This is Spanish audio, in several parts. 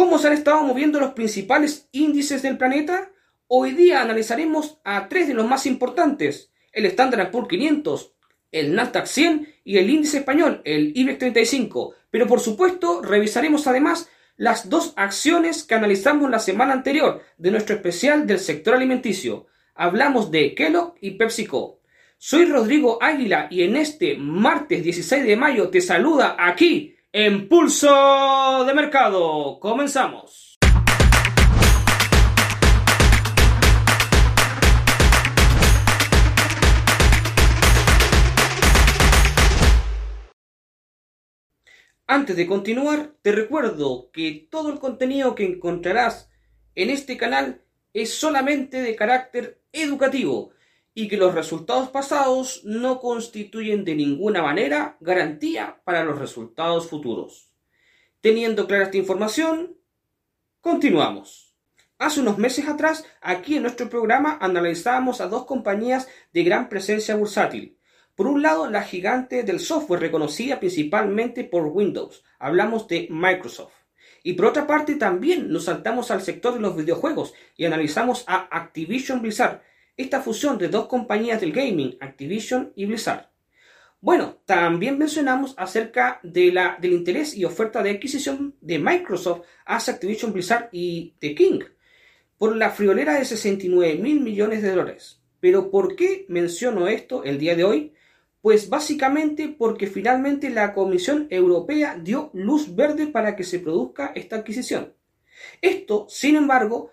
¿Cómo se han estado moviendo los principales índices del planeta? Hoy día analizaremos a tres de los más importantes, el Standard Poor's 500, el Nasdaq 100 y el índice español, el IBEX 35. Pero por supuesto, revisaremos además las dos acciones que analizamos la semana anterior de nuestro especial del sector alimenticio. Hablamos de Kellogg y PepsiCo. Soy Rodrigo Águila y en este martes 16 de mayo te saluda aquí en Pulso de Mercado. Comenzamos. Antes de continuar, te recuerdo que todo el contenido que encontrarás en este canal es solamente de carácter educativo y que los resultados pasados no constituyen de ninguna manera garantía para los resultados futuros. Teniendo clara esta información, continuamos. Hace unos meses atrás, aquí en nuestro programa analizábamos a dos compañías de gran presencia bursátil, por un lado, la gigante del software reconocida principalmente por Windows. Hablamos de Microsoft. Y por otra parte, también nos saltamos al sector de los videojuegos y analizamos a Activision Blizzard, esta fusión de dos compañías del gaming, Activision y Blizzard. Bueno, también mencionamos acerca de la, del interés y oferta de adquisición de Microsoft hacia Activision Blizzard y de King por la friolera de 69 mil millones de dólares. Pero ¿por qué menciono esto el día de hoy? Pues básicamente porque finalmente la Comisión Europea dio luz verde para que se produzca esta adquisición. Esto, sin embargo,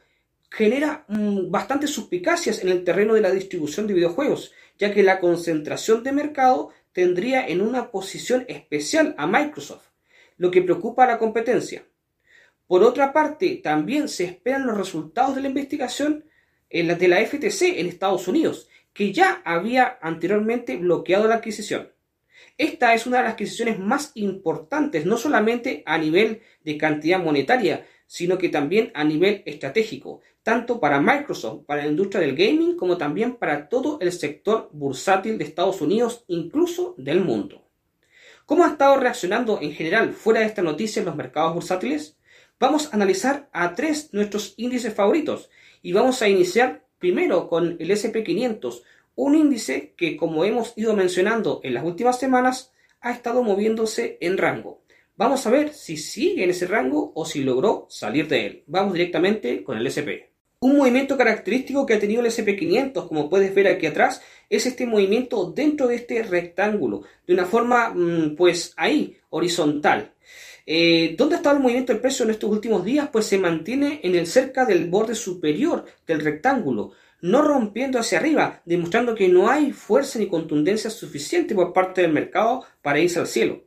genera mm, bastantes suspicacias en el terreno de la distribución de videojuegos, ya que la concentración de mercado tendría en una posición especial a Microsoft, lo que preocupa a la competencia. Por otra parte, también se esperan los resultados de la investigación en la de la FTC en Estados Unidos, que ya había anteriormente bloqueado la adquisición. Esta es una de las adquisiciones más importantes, no solamente a nivel de cantidad monetaria, sino que también a nivel estratégico, tanto para Microsoft, para la industria del gaming, como también para todo el sector bursátil de Estados Unidos, incluso del mundo. ¿Cómo ha estado reaccionando en general fuera de esta noticia en los mercados bursátiles? Vamos a analizar a tres nuestros índices favoritos y vamos a iniciar Primero con el SP500, un índice que, como hemos ido mencionando en las últimas semanas, ha estado moviéndose en rango. Vamos a ver si sigue en ese rango o si logró salir de él. Vamos directamente con el SP. Un movimiento característico que ha tenido el SP500, como puedes ver aquí atrás, es este movimiento dentro de este rectángulo, de una forma, mm, pues ahí, horizontal. Eh, ¿Dónde ha estado el movimiento del precio en estos últimos días? Pues se mantiene en el cerca del borde superior del rectángulo, no rompiendo hacia arriba, demostrando que no hay fuerza ni contundencia suficiente por parte del mercado para irse al cielo,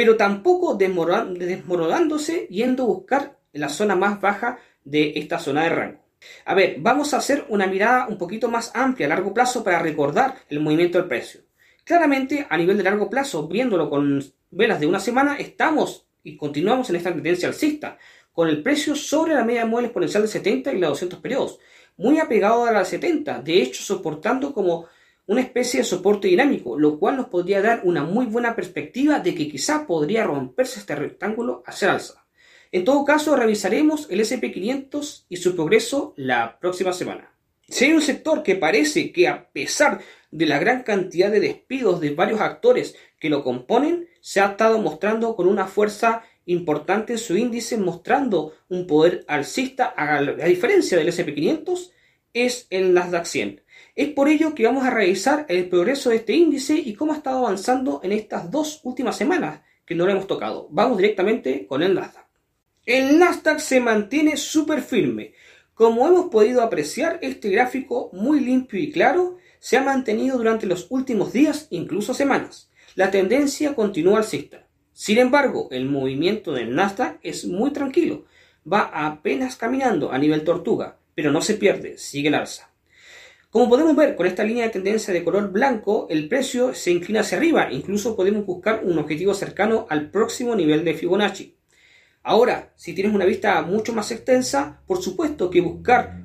pero tampoco desmoronándose yendo a buscar la zona más baja de esta zona de rango. A ver, vamos a hacer una mirada un poquito más amplia a largo plazo para recordar el movimiento del precio. Claramente, a nivel de largo plazo, viéndolo con velas de una semana, estamos y continuamos en esta tendencia alcista, con el precio sobre la media móvil exponencial de 70 y la 200 periodos, muy apegado a la 70, de hecho soportando como una especie de soporte dinámico, lo cual nos podría dar una muy buena perspectiva de que quizá podría romperse este rectángulo hacia alza. En todo caso, revisaremos el SP500 y su progreso la próxima semana. Si hay un sector que parece que a pesar de la gran cantidad de despidos de varios actores que lo componen, se ha estado mostrando con una fuerza importante en su índice, mostrando un poder alcista, a, diferencia del SP500, es el Nasdaq 100. Es por ello que vamos a revisar el progreso de este índice y cómo ha estado avanzando en estas dos últimas semanas que no lo hemos tocado. Vamos directamente con el Nasdaq. El Nasdaq se mantiene súper firme. Como hemos podido apreciar, este gráfico muy limpio y claro se ha mantenido durante los últimos días, incluso semanas la tendencia continúa alcista. Sin embargo, el movimiento del Nasdaq es muy tranquilo, va apenas caminando a nivel tortuga, pero no se pierde, sigue el alza. Como podemos ver con esta línea de tendencia de color blanco, el precio se inclina hacia arriba, incluso podemos buscar un objetivo cercano al próximo nivel de Fibonacci. Ahora, si tienes una vista mucho más extensa, por supuesto que buscar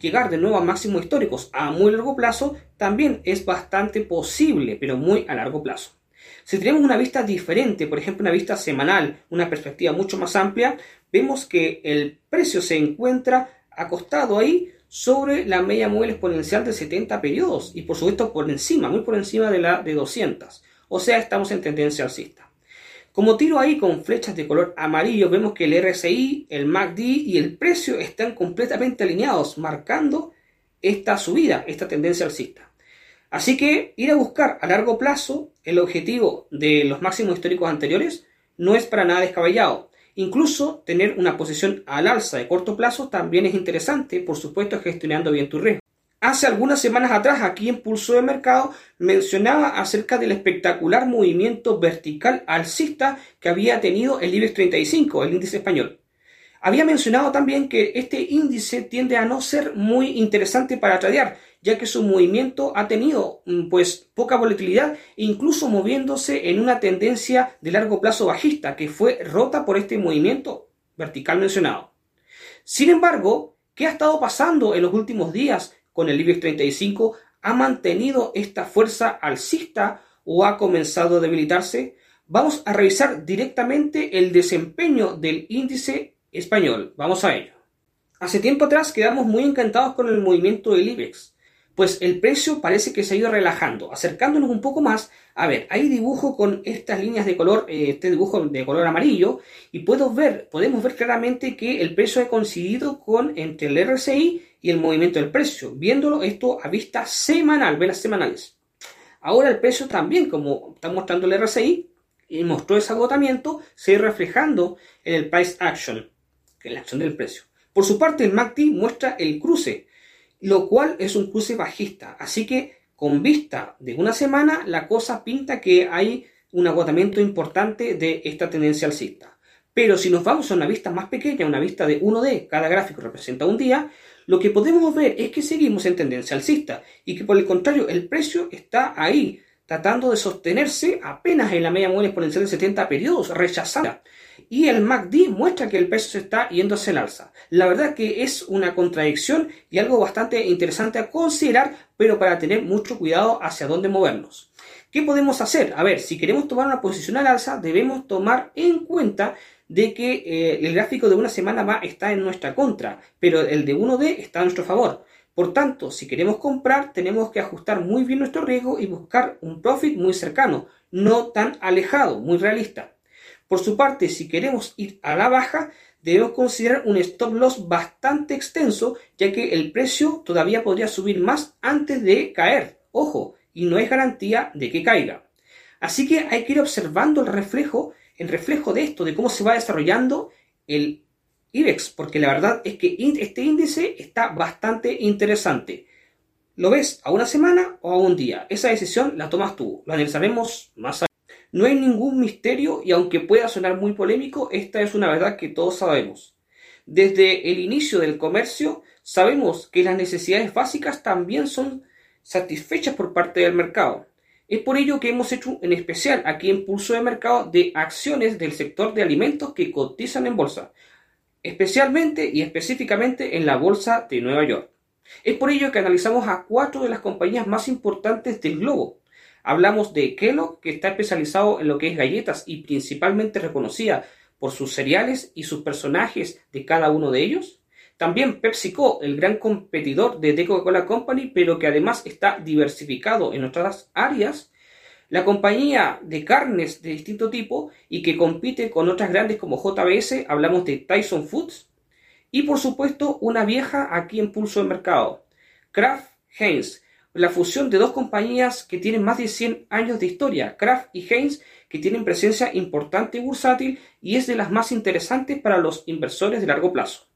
llegar de nuevo a máximos históricos a muy largo plazo también es bastante posible, pero muy a largo plazo. Si tenemos una vista diferente, por ejemplo una vista semanal, una perspectiva mucho más amplia, vemos que el precio se encuentra acostado ahí sobre la media móvil exponencial de 70 periodos y por supuesto por encima, muy por encima de la de 200. O sea, estamos en tendencia alcista. Como tiro ahí con flechas de color amarillo, vemos que el RSI, el MACD y el precio están completamente alineados, marcando esta subida, esta tendencia alcista. Así que ir a buscar a largo plazo el objetivo de los máximos históricos anteriores no es para nada descabellado. Incluso tener una posición al alza de corto plazo también es interesante, por supuesto gestionando bien tu riesgo. Hace algunas semanas atrás, aquí en Pulso de Mercado, mencionaba acerca del espectacular movimiento vertical alcista que había tenido el IBEX 35, el índice español. Había mencionado también que este índice tiende a no ser muy interesante para tradear, ya que su movimiento ha tenido mm, pues poca volatilidad, incluso moviéndose en una tendencia de largo plazo bajista, que fue rota por este movimiento vertical mencionado. Sin embargo, ¿qué ha estado pasando en los últimos días con el IBEX 35? ¿Ha mantenido esta fuerza alcista o ha comenzado a debilitarse? Vamos a revisar directamente el desempeño del índice español. Vamos a ello. Hace tiempo atrás quedamos muy encantados con el movimiento del IBEX, pues el precio parece que se ha ido relajando, acercándonos un poco más. A ver, hay dibujo con estas líneas de color, eh, este dibujo de color amarillo, y puedo ver, podemos ver claramente que el precio ha coincidido con entre el RSI y el movimiento del precio, viéndolo esto a vista semanal, velas semanales. Ahora el precio también, como está mostrando el RSI, y mostró ese agotamiento, se va reflejando en el price action que la acción del precio. Por su parte, el MACD muestra el cruce, lo cual es un cruce bajista. Así que con vista de una semana, la cosa pinta que hay un agotamiento importante de esta tendencia alcista. Pero si nos vamos a una vista más pequeña, una vista de 1D, cada gráfico representa un día, lo que podemos ver es que seguimos en tendencia alcista y que por el contrario el precio está ahí tratando de sostenerse apenas en la media móvil exponencial de 70 periodos, rechazada y el MACD muestra que el peso se está yendo hacia el alza. La verdad que es una contradicción y algo bastante interesante a considerar, pero para tener mucho cuidado hacia dónde movernos. ¿Qué podemos hacer? A ver, si queremos tomar una posición al alza, debemos tomar en cuenta de que eh, el gráfico de una semana va está en nuestra contra, pero el de 1D está a nuestro favor. Por tanto, si queremos comprar, tenemos que ajustar muy bien nuestro riesgo y buscar un profit muy cercano, no tan alejado, muy realista. Por su parte, si queremos ir a la baja, debemos considerar un stop loss bastante extenso, ya que el precio todavía podría subir más antes de caer. Ojo, y no es garantía de que caiga. Así que hay que ir observando el reflejo, el reflejo de esto, de cómo se va desarrollando el IBEX, porque la verdad es que este índice está bastante interesante. ¿Lo ves a una semana o a un día? Esa decisión la tomas tú. Lo analizaremos más adelante. No hay ningún misterio y aunque pueda sonar muy polémico, esta es una verdad que todos sabemos. Desde el inicio del comercio sabemos que las necesidades básicas también son satisfechas por parte del mercado. Es por ello que hemos hecho en especial aquí en Pulso de Mercado de acciones del sector de alimentos que cotizan en bolsa, especialmente y específicamente en la bolsa de Nueva York. Es por ello que analizamos a cuatro de las compañías más importantes del globo, Hablamos de Kellogg, que está especializado en lo que es galletas y principalmente reconocida por sus cereales y sus personajes de cada uno de ellos. También PepsiCo, el gran competidor de The Coca-Cola Company, pero que además está diversificado en otras áreas. La compañía de carnes de distinto tipo y que compite con otras grandes como JBS, hablamos de Tyson Foods. Y por supuesto, una vieja aquí en pulso de mercado, Kraft Heinz, la fusión de dos compañías que tienen más de 100 años de historia, Kraft y Heinz, que tienen presencia importante y bursátil y es de las más interesantes para los inversores de largo plazo.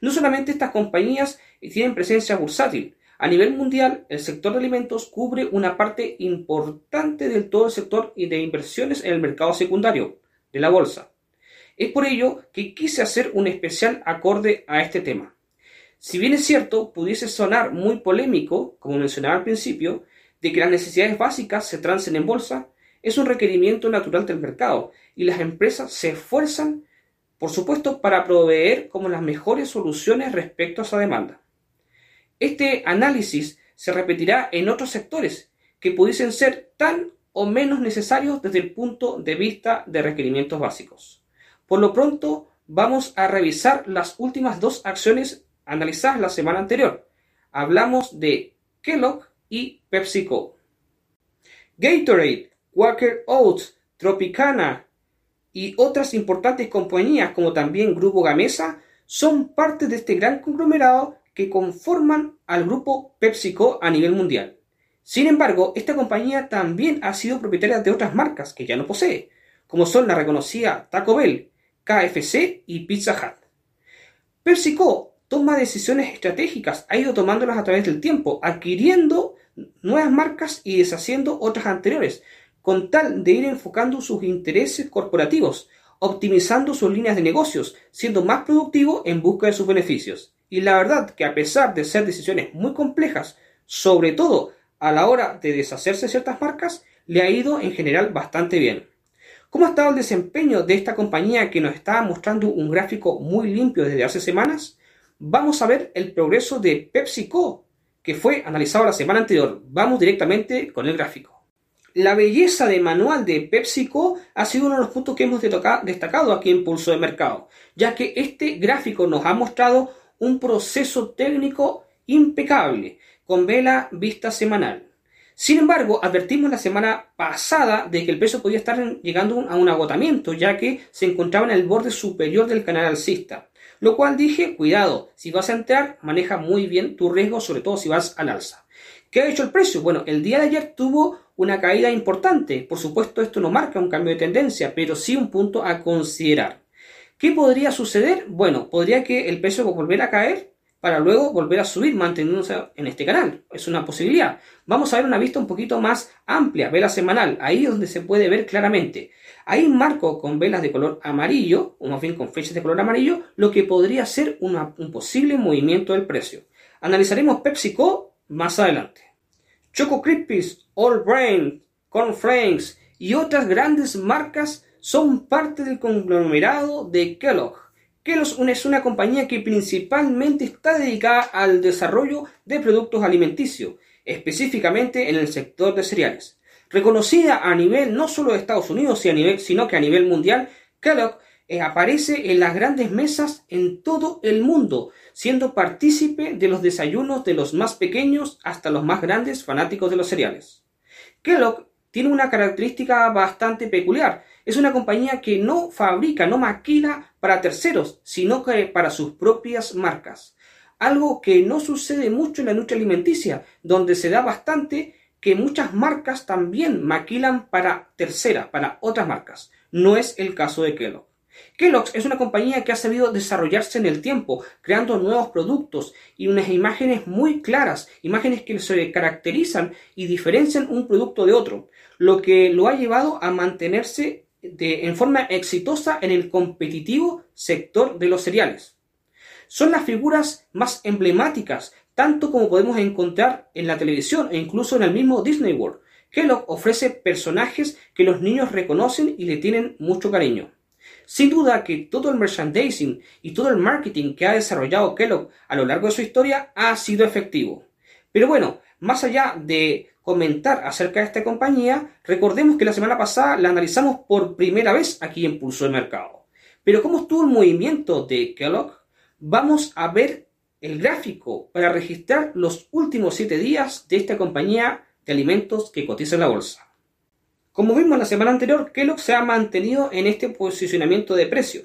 No solamente estas compañías tienen presencia bursátil, a nivel mundial el sector de alimentos cubre una parte importante del todo el sector de inversiones en el mercado secundario de la bolsa. Es por ello que quise hacer un especial acorde a este tema. Si bien es cierto, pudiese sonar muy polémico, como mencionaba al principio, de que las necesidades básicas se trancen en bolsa, es un requerimiento natural del mercado y las empresas se esfuerzan, por supuesto, para proveer como las mejores soluciones respecto a esa demanda. Este análisis se repetirá en otros sectores que pudiesen ser tan o menos necesarios desde el punto de vista de requerimientos básicos. Por lo pronto, vamos a revisar las últimas dos acciones analizadas la semana anterior. Hablamos de Kellogg y PepsiCo. Gatorade, Quaker Oats, Tropicana y otras importantes compañías como también Grupo Gamesa son parte de este gran conglomerado que conforman al grupo PepsiCo a nivel mundial. Sin embargo, esta compañía también ha sido propietaria de otras marcas que ya no posee, como son la reconocida Taco Bell, KFC y Pizza Hut. PepsiCo toma decisiones estratégicas, ha ido tomándolas a través del tiempo, adquiriendo nuevas marcas y deshaciendo otras anteriores, con tal de ir enfocando sus intereses corporativos, optimizando sus líneas de negocios, siendo más productivo en busca de sus beneficios. Y la verdad que a pesar de ser decisiones muy complejas, sobre todo a la hora de deshacerse de ciertas marcas, le ha ido en general bastante bien. ¿Cómo ha estado el desempeño de esta compañía que nos está mostrando un gráfico muy limpio desde hace semanas? Vamos a ver el progreso de PepsiCo, que fue analizado la semana anterior. Vamos directamente con el gráfico. La belleza de manual de PepsiCo ha sido uno de los puntos que hemos destacado aquí en Pulso de Mercado, ya que este gráfico nos ha mostrado un proceso técnico impecable, con vela vista semanal. Sin embargo, advertimos la semana pasada de que el peso podía estar llegando a un agotamiento, ya que se encontraba en el borde superior del canal alcista. Lo cual dije, cuidado, si vas a entrar, maneja muy bien tu riesgo, sobre todo si vas al alza. ¿Qué ha hecho el precio? Bueno, el día de ayer tuvo una caída importante. Por supuesto, esto no marca un cambio de tendencia, pero sí un punto a considerar. ¿Qué podría suceder? Bueno, podría que el precio volviera a caer para luego volver a subir manteniéndose en este canal. Es una posibilidad. Vamos a ver una vista un poquito más amplia, vela semanal, ahí donde se puede ver claramente. Ahí marco con velas de color amarillo, o más bien con flechas de color amarillo, lo que podría ser un posible movimiento del precio. Analizaremos PepsiCo más adelante. Choco Crispies, All Brain, Cornflakes y otras grandes marcas son parte del conglomerado de Kellogg. Kellogg es una compañía que principalmente está dedicada al desarrollo de productos alimenticios, específicamente en el sector de cereales. Reconocida a nivel no solo de Estados Unidos, sino que a nivel mundial, Kellogg eh, aparece en las grandes mesas en todo el mundo, siendo partícipe de los desayunos de los más pequeños hasta los más grandes fanáticos de los cereales. Kellogg tiene una característica bastante peculiar. Es una compañía que no fabrica, no maquila para terceros, sino que para sus propias marcas. Algo que no sucede mucho en la industria alimenticia, donde se da bastante que muchas marcas también maquilan para terceras, para otras marcas. No es el caso de Kellogg. Kellogg's es una compañía que ha sabido desarrollarse en el tiempo, creando nuevos productos y unas imágenes muy claras, imágenes que se caracterizan y diferencian un producto de otro, lo que lo ha llevado a mantenerse en forma exitosa en el competitivo sector de los cereales. Son las figuras más emblemáticas, tanto como podemos encontrar en la televisión e incluso en el mismo Disney World. Kellogg ofrece personajes que los niños reconocen y le tienen mucho cariño. Sin duda que todo el merchandising y todo el marketing que ha desarrollado Kellogg a lo largo de su historia ha sido efectivo. Pero bueno, más allá de comentar acerca de esta compañía, recordemos que la semana pasada la analizamos por primera vez aquí en Pulso de Mercado. Pero ¿cómo estuvo el movimiento de Kellogg? Vamos a ver el gráfico para registrar los últimos 7 días de esta compañía de alimentos que cotiza en la bolsa. Como vimos la semana anterior, Kellogg se ha mantenido en este posicionamiento de precio.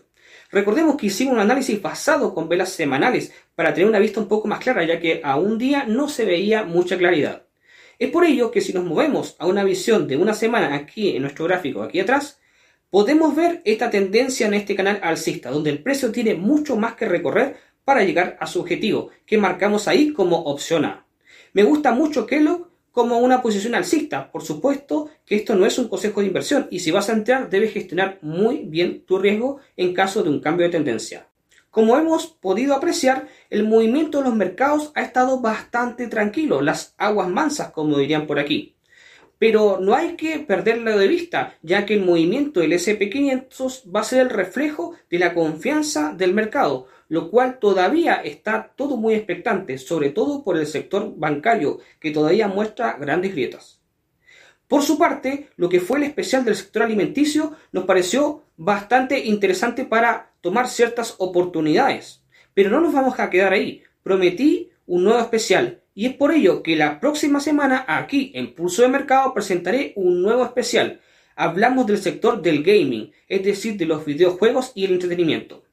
Recordemos que hicimos un análisis basado con velas semanales para tener una vista un poco más clara, ya que a un día no se veía mucha claridad. Es por ello que si nos movemos a una visión de una semana aquí en nuestro gráfico, aquí atrás, podemos ver esta tendencia en este canal alcista, donde el precio tiene mucho más que recorrer para llegar a su objetivo, que marcamos ahí como opción A. Me gusta mucho Kellogg como una posición alcista. Por supuesto que esto no es un consejo de inversión y si vas a entrar debes gestionar muy bien tu riesgo en caso de un cambio de tendencia. Como hemos podido apreciar, el movimiento de los mercados ha estado bastante tranquilo, las aguas mansas, como dirían por aquí. Pero no hay que perderlo de vista, ya que el movimiento del SP500 va a ser el reflejo de la confianza del mercado, lo cual todavía está todo muy expectante, sobre todo por el sector bancario, que todavía muestra grandes grietas. Por su parte, lo que fue el especial del sector alimenticio nos pareció bastante interesante para tomar ciertas oportunidades. Pero no nos vamos a quedar ahí. Prometí un nuevo especial y es por ello que la próxima semana aquí en Pulso de Mercado presentaré un nuevo especial. Hablamos del sector del gaming, es decir, de los videojuegos y el entretenimiento.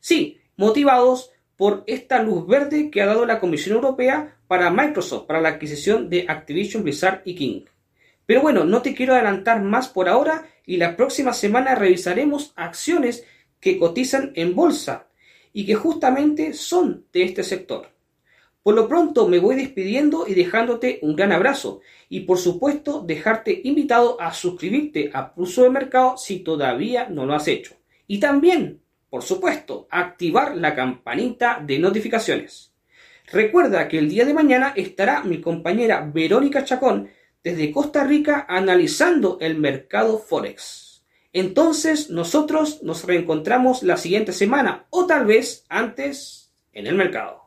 Sí, motivados por esta luz verde que ha dado la Comisión Europea para Microsoft para la adquisición de Activision Blizzard y King. Pero bueno, no te quiero adelantar más por ahora y la próxima semana revisaremos acciones que cotizan en bolsa y que justamente son de este sector. Por lo pronto me voy despidiendo y dejándote un gran abrazo y por supuesto dejarte invitado a suscribirte a Pulso de Mercado si todavía no lo has hecho. Y también, por supuesto, activar la campanita de notificaciones. Recuerda que el día de mañana estará mi compañera Verónica Chacón desde Costa Rica analizando el mercado Forex. Entonces nosotros nos reencontramos la siguiente semana o tal vez antes en el mercado.